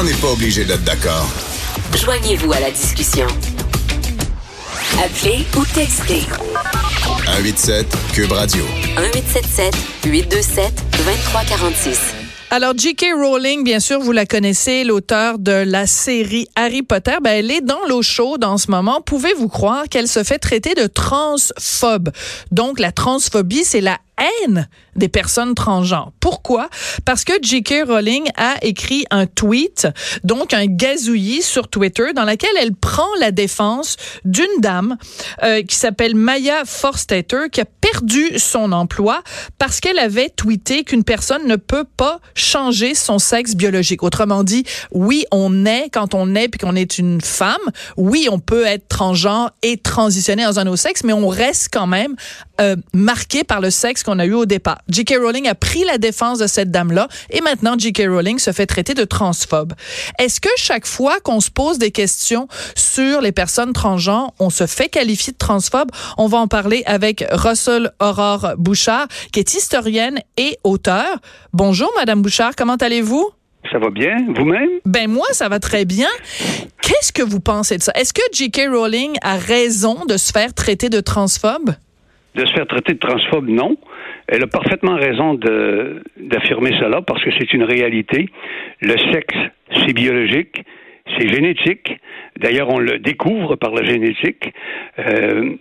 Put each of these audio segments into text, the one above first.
On n'est pas obligé d'être d'accord. Joignez-vous à la discussion. Appelez ou textez. 187 Cube Radio. 1877 827 2346. Alors, J.K. Rowling, bien sûr, vous la connaissez, l'auteur de la série Harry Potter. Ben, elle est dans l'eau chaude en ce moment. Pouvez-vous croire qu'elle se fait traiter de transphobe? Donc, la transphobie, c'est la haine des personnes transgenres. Pourquoi? Parce que J.K. Rowling a écrit un tweet, donc un gazouillis sur Twitter, dans lequel elle prend la défense d'une dame euh, qui s'appelle Maya Forstater, qui a perdu son emploi parce qu'elle avait tweeté qu'une personne ne peut pas changer son sexe biologique. Autrement dit, oui, on est quand on est puis qu'on est une femme. Oui, on peut être transgenre et transitionner dans un autre sexe, mais on reste quand même euh, marqué par le sexe qu'on a eu au départ. J.K. Rowling a pris la défense de cette dame-là et maintenant J.K. Rowling se fait traiter de transphobe. Est-ce que chaque fois qu'on se pose des questions sur les personnes transgenres, on se fait qualifier de transphobe? On va en parler avec Russell Aurore Bouchard, qui est historienne et auteur. Bonjour, Madame Bouchard, comment allez-vous? Ça va bien, vous-même? Ben moi, ça va très bien. Qu'est-ce que vous pensez de ça? Est-ce que J.K. Rowling a raison de se faire traiter de transphobe? De se faire traiter de transphobe, non. Elle a parfaitement raison d'affirmer cela parce que c'est une réalité. Le sexe, c'est biologique, c'est génétique. D'ailleurs, on le découvre par la génétique. Euh,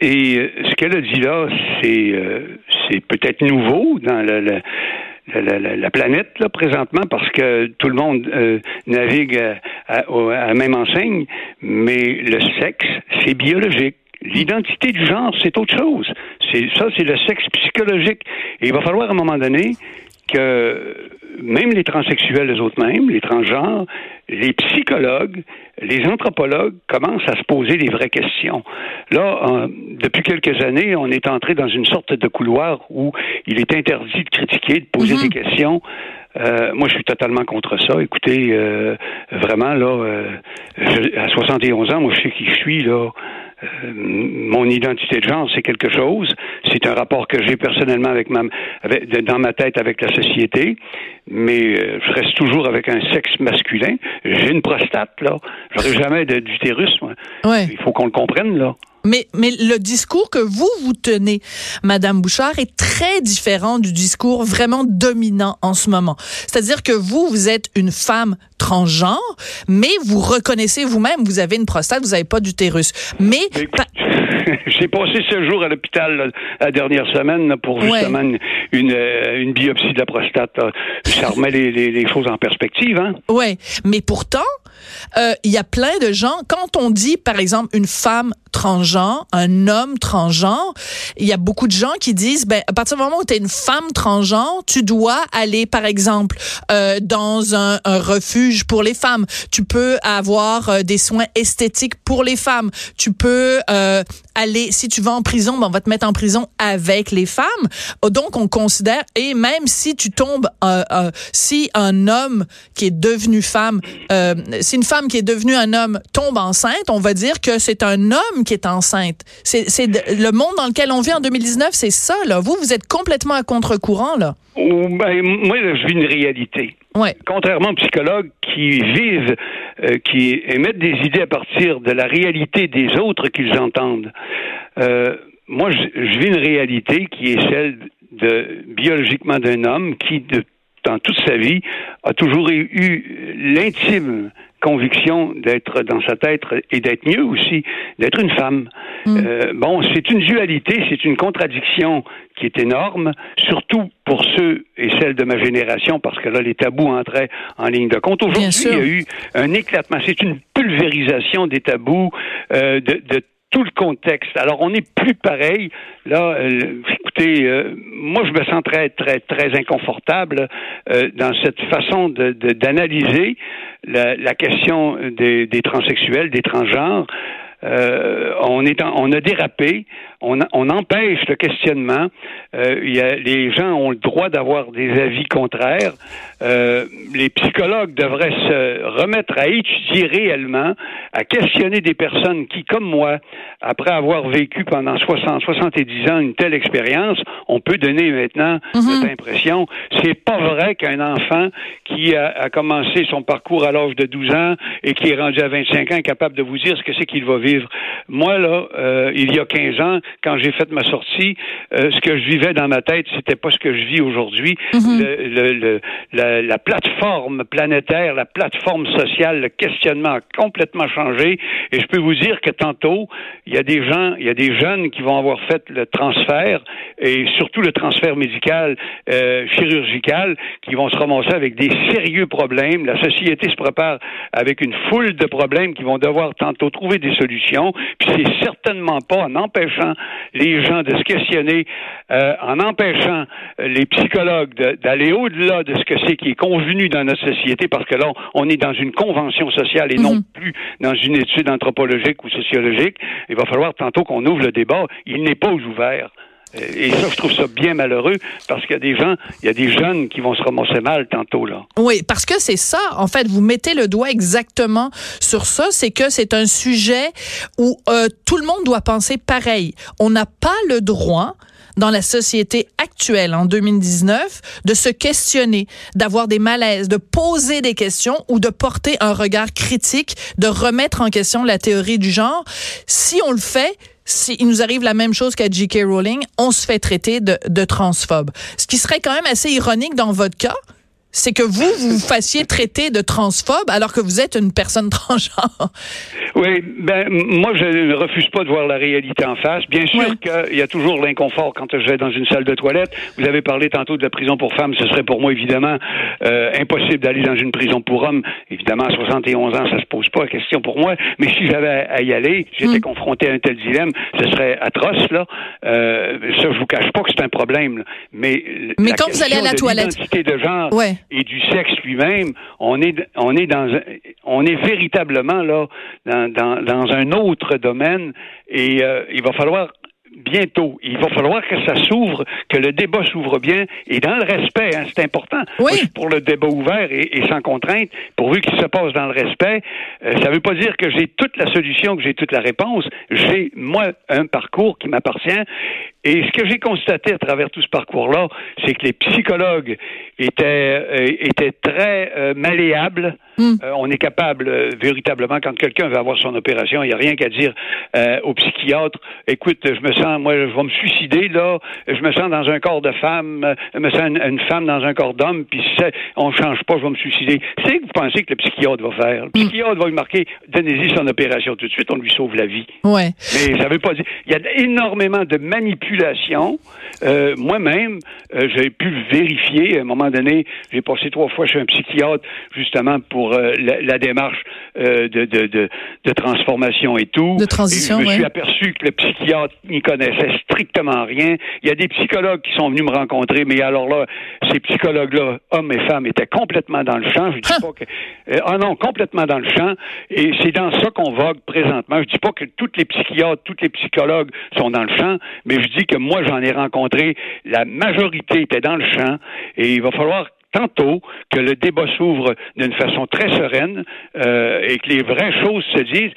et ce qu'elle a dit là, c'est euh, peut-être nouveau dans la, la la, la, planète là présentement parce que tout le monde euh, navigue à, à, à, la même enseigne, mais le sexe, c'est biologique. L'identité du genre, c'est autre chose. C'est ça, c'est le sexe psychologique. Et il va falloir à un moment donné que même les transsexuels les autres mêmes, les transgenres, les psychologues, les anthropologues commencent à se poser des vraies questions. Là, depuis quelques années, on est entré dans une sorte de couloir où il est interdit de critiquer, de poser mhm. des questions. Euh, moi, je suis totalement contre ça. Écoutez, euh, vraiment, là, euh, à 71 ans, moi, je sais qui je suis, là. Euh, mon identité de genre, c'est quelque chose. C'est un rapport que j'ai personnellement avec ma, avec, dans ma tête avec la société, mais euh, je reste toujours avec un sexe masculin. J'ai une prostate, là. J'aurai jamais d'utérus, moi. Il faut qu'on le comprenne, là. Mais, mais le discours que vous, vous tenez, Madame Bouchard, est très différent du discours vraiment dominant en ce moment. C'est-à-dire que vous, vous êtes une femme transgenre, mais vous reconnaissez vous-même, vous avez une prostate, vous n'avez pas d'utérus. Mais... J'ai passé ce jour à l'hôpital la dernière semaine pour justement une, euh, une, biopsie de la prostate. Ça remet les, les, les choses en perspective. Hein? Oui, mais pourtant, euh, il y a plein de gens, quand on dit, par exemple, une femme transgenre, un homme transgenre, il y a beaucoup de gens qui disent, ben, à partir du moment où tu es une femme transgenre, tu dois aller, par exemple, euh, dans un, refuge pour les femmes. Tu peux avoir euh, des soins esthétiques pour les femmes. Tu peux aller, si tu vas en prison, ben, on va te mettre en prison avec les femmes. Donc, on considère, et même si tu tombes, euh, si un homme qui est devenu femme, si une femme qui est devenue un homme tombe enceinte, on va dire que c'est un homme qui est enceinte. C'est le monde dans lequel on vit en 2019, c'est ça. Là. Vous, vous êtes complètement à contre-courant. là. Ben, moi, je vis une réalité. Contrairement aux psychologues qui vivent, euh, qui émettent des idées à partir de la réalité des autres qu'ils entendent, euh, moi, je, vis une réalité qui est celle de biologiquement d'un homme qui, dans toute sa vie, a toujours eu l'intime conviction d'être dans sa tête et d'être mieux aussi, d'être une femme. Mm. Euh, bon, c'est une dualité, c'est une contradiction qui est énorme, surtout pour ceux et celles de ma génération, parce que là, les tabous entraient en ligne de compte. Aujourd'hui, il y a eu un éclatement, c'est une pulvérisation des tabous, euh, de, de tout le contexte. Alors, on n'est plus pareil. Là, euh, écoutez, euh, moi, je me sens très, très, très inconfortable euh, dans cette façon d'analyser de, la, la, question des, des transsexuels, des transgenres. on, est on a dérapé, on, on empêche le questionnement. Euh, il y a, les gens ont le droit d'avoir des avis contraires. Euh, les psychologues devraient se remettre à étudier réellement, à questionner des personnes qui, comme moi, après avoir vécu pendant 60, 70 ans une telle expérience, on peut donner maintenant Mhm. cette impression. C'est pas vrai qu'un enfant qui a, a commencé son parcours à l'âge de 12 ans et qui est rendu à 25 ans est capable de vous dire ce que c'est qu'il va vivre. Moi, là, euh, il y a 15 ans, quand j'ai fait ma sortie, euh, ce que je vivais dans ma tête, c'était pas ce que je vis aujourd'hui. le, le- le- la, la plateforme planétaire, la plateforme sociale, le questionnement a complètement changé. Et je peux vous dire que tantôt, il y a des gens, il y a des jeunes qui vont avoir fait le transfert et surtout le transfert médical, euh, chirurgical, qui vont se ramasser avec des sérieux problèmes. La société se prépare avec une foule de problèmes qui vont devoir tantôt trouver des solutions. Puis c'est certainement pas en empêchant les gens de se questionner, euh, en empêchant les psychologues d'aller au-delà de ce que c'est qui est convenu dans notre société, parce que là, on est dans une convention sociale et non plus dans une étude anthropologique ou sociologique. Il va falloir tantôt qu'on ouvre le débat. Il n'est pas ouvert. Et ça, je trouve ça bien malheureux parce qu'il y a des gens, il y a des jeunes qui vont se ramasser mal tantôt, là. Oui, parce que c'est ça, en fait, vous mettez le doigt exactement sur ça, c'est que c'est un sujet où euh, tout le monde doit penser pareil. On n'a pas le droit dans la société actuelle, en 2019, de se questionner, d'avoir des malaises, de poser des questions ou de porter un regard critique, de remettre en question la théorie du genre. Si on le fait, s'il nous arrive la même chose qu'à J.K. Rowling, on se fait traiter de, de transphobe. Ce qui serait quand même assez ironique dans votre cas, c'est que vous, vous vous fassiez traiter de transphobe alors que vous êtes une personne transgenre. Oui, ben moi je ne refuse pas de voir la réalité en face. Bien sûr Ouais. qu'il y a toujours l'inconfort quand je vais dans une salle de toilette. Vous avez parlé tantôt de la prison pour femmes. Ce serait pour moi évidemment euh, impossible d'aller dans une prison pour hommes. Évidemment, à 71 ans, ça se pose pas la question pour moi. Mais si j'avais à y aller, j'étais Mm. confronté à un tel dilemme, ce serait atroce là. Euh, ça, je vous cache pas que c'est un problème. là. Mais Mais la quand vous allez à la toilette- de genre Ouais. Et du sexe lui-même, on est on est dans on est véritablement là dans, dans, dans un autre domaine et euh, il va falloir bientôt, il va falloir que ça s'ouvre, que le débat s'ouvre bien et dans le respect, hein, c'est important. Oui. Moi, pour le débat ouvert et, et sans contrainte, pourvu qu'il se passe dans le respect. Euh, ça ne veut pas dire que j'ai toute la solution, que j'ai toute la réponse. J'ai, moi, un parcours qui m'appartient. Et ce que j'ai constaté à travers tout ce parcours-là, c'est que les psychologues étaient, euh, étaient très euh, malléables. Hmm. Euh, on est capable, véritablement, quand quelqu'un veut avoir son opération, il n'y a rien qu'à dire au psychiatre, écoute, je me sens, moi, je vais me suicider, là, je me sens dans un corps de femme, je me sens une, une femme dans un corps d'homme, puis on change pas, je vais me suicider. C'est que vous pensez que le psychiatre va faire. Le psychiatre va lui marquer, donnez-y son opération tout de suite, on lui sauve la vie. Ouais. Mais ça veut pas dire. Il y a énormément de Euh, Moi-même, euh, j'ai pu vérifier. À un moment donné, j'ai passé trois fois chez un psychiatre justement pour euh, la, la démarche euh, de, de, de, de transformation et tout. De transition, Et je me suis ouais. aperçu que le psychiatre n'y connaissait strictement rien. Il y a des psychologues qui sont venus me rencontrer, mais alors là, ces psychologues-là, hommes et femmes, étaient complètement dans le champ. Je dis Hein? pas que ah non, complètement dans le champ. Et c'est dans ça qu'on vogue présentement. Je dis pas que tous les psychiatres, tous les psychologues sont dans le champ, mais je dis que moi, j'en ai rencontré, la majorité était dans le champ, et il va falloir tantôt que le débat s'ouvre d'une façon très sereine euh, et que les vraies choses se disent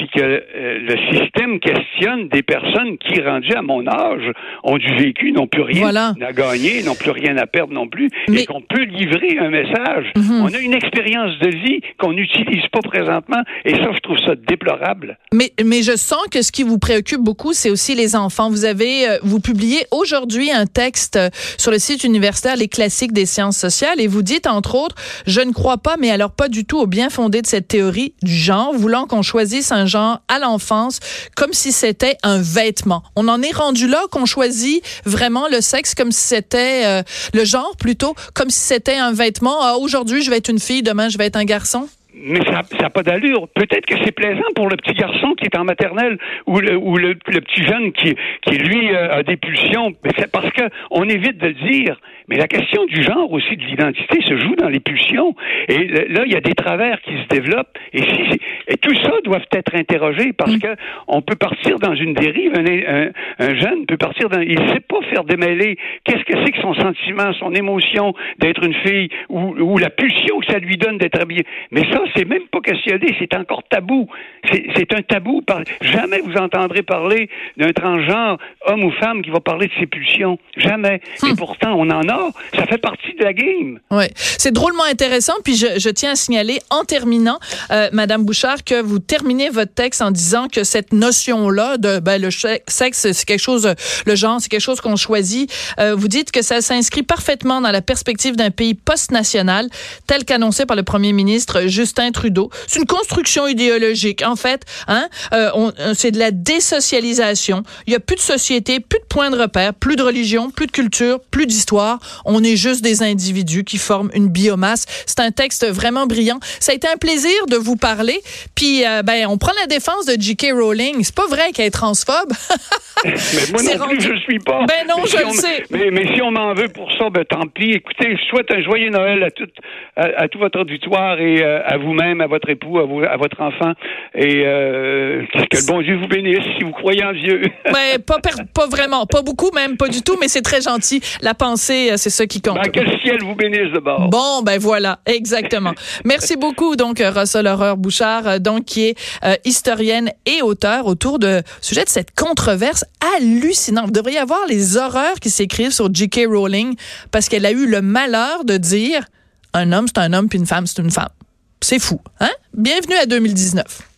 puis que euh, le système questionne des personnes qui, rendues à mon âge, ont du vécu, n'ont plus rien Voilà. à gagner, n'ont plus rien à perdre non plus, Mais- Mhm. et qu'on peut livrer un message. On a une expérience de vie qu'on n'utilise pas présentement, et ça, je trouve ça déplorable. Mais, mais je sens que ce qui vous préoccupe beaucoup, c'est aussi les enfants. Vous avez, euh, vous publiez aujourd'hui un texte euh, sur le site universitaire Les classiques des sciences sociales et vous dites, entre autres, je ne crois pas, mais alors pas du tout au bien fondé de cette théorie du genre, voulant qu'on choisisse un à l'enfance comme si c'était un vêtement. On en est rendu là qu'on choisit vraiment le sexe comme si c'était euh, le genre plutôt comme si c'était un vêtement. Ah, aujourd'hui, je vais être une fille, demain, je vais être un garçon. Mais ça n'a pas d'allure. Peut-être que c'est plaisant pour le petit garçon qui est en maternelle ou le, petit jeune qui, qui lui, euh, a des pulsions. Mais c'est parce que on évite de dire. Mais la question du genre aussi de l'identité se joue dans les pulsions. Et là, il y a des travers qui se développent. Et, si, et tout ça doit être interrogé parce mm. que on peut partir dans une dérive. Un, un, jeune peut partir dans. Il sait pas faire démêler. Qu'est-ce que c'est que son sentiment, son émotion d'être une fille ou, ou, la pulsion que ça lui donne d'être habillé? Mais ça, c'est même pas questionné. C'est encore tabou. C'est un tabou. Jamais vous entendrez parler d'un transgenre, homme ou femme, qui va parler de ses pulsions. Jamais. Et hmm. pourtant, on en a. Ça fait partie de la game. Oui. C'est drôlement intéressant. Puis je, je, tiens à signaler, en terminant, euh, Madame Bouchard, que vous terminez votre texte en disant que cette notion-là de ben, le sexe, c'est quelque chose, le genre, c'est quelque chose qu'on choisit. Euh, vous dites que ça s'inscrit parfaitement dans la perspective d'un pays post-national, tel qu'annoncé par le premier ministre Justin Trudeau. C'est une construction idéologique. En fait, hein, euh, euh, c'est de la désocialisation. Il y a plus de société, plus de points de repère, plus de religion, plus de culture, plus d'histoire. On est juste des individus qui forment une biomasse. C'est un texte vraiment brillant. Ça a été un plaisir de vous parler. Puis, euh, ben, on prend la défense de J.K. Rowling. C'est pas vrai qu'elle est transphobe. mais moi non plus, je suis pas. Ben non, je le sais. Mais, mais, si on m'en veut pour ça, ben tant pis. Écoutez, je souhaite un joyeux Noël à tout, à, tout votre auditoire et euh, à vous-même, à votre époux, à, vous, à votre enfant. Et euh, que le bon Dieu vous bénisse si vous croyez en Dieu. ben, pas, pas vraiment, pas beaucoup même, pas du tout, mais c'est très gentil. La pensée, euh, c'est ça qui compte. Ben, que le ciel vous bénisse d'abord. Bon, ben voilà, exactement. Merci beaucoup, donc, Russell Horreur Bouchard, donc, qui est historienne et auteur autour de sujet de cette controverse hallucinante. Vous devriez avoir les horreurs qui s'écrivent sur J.K. Rowling parce qu'elle a eu le malheur de dire un homme, c'est un homme, puis une femme, c'est une femme. C'est fou, hein? Bienvenue à 2019.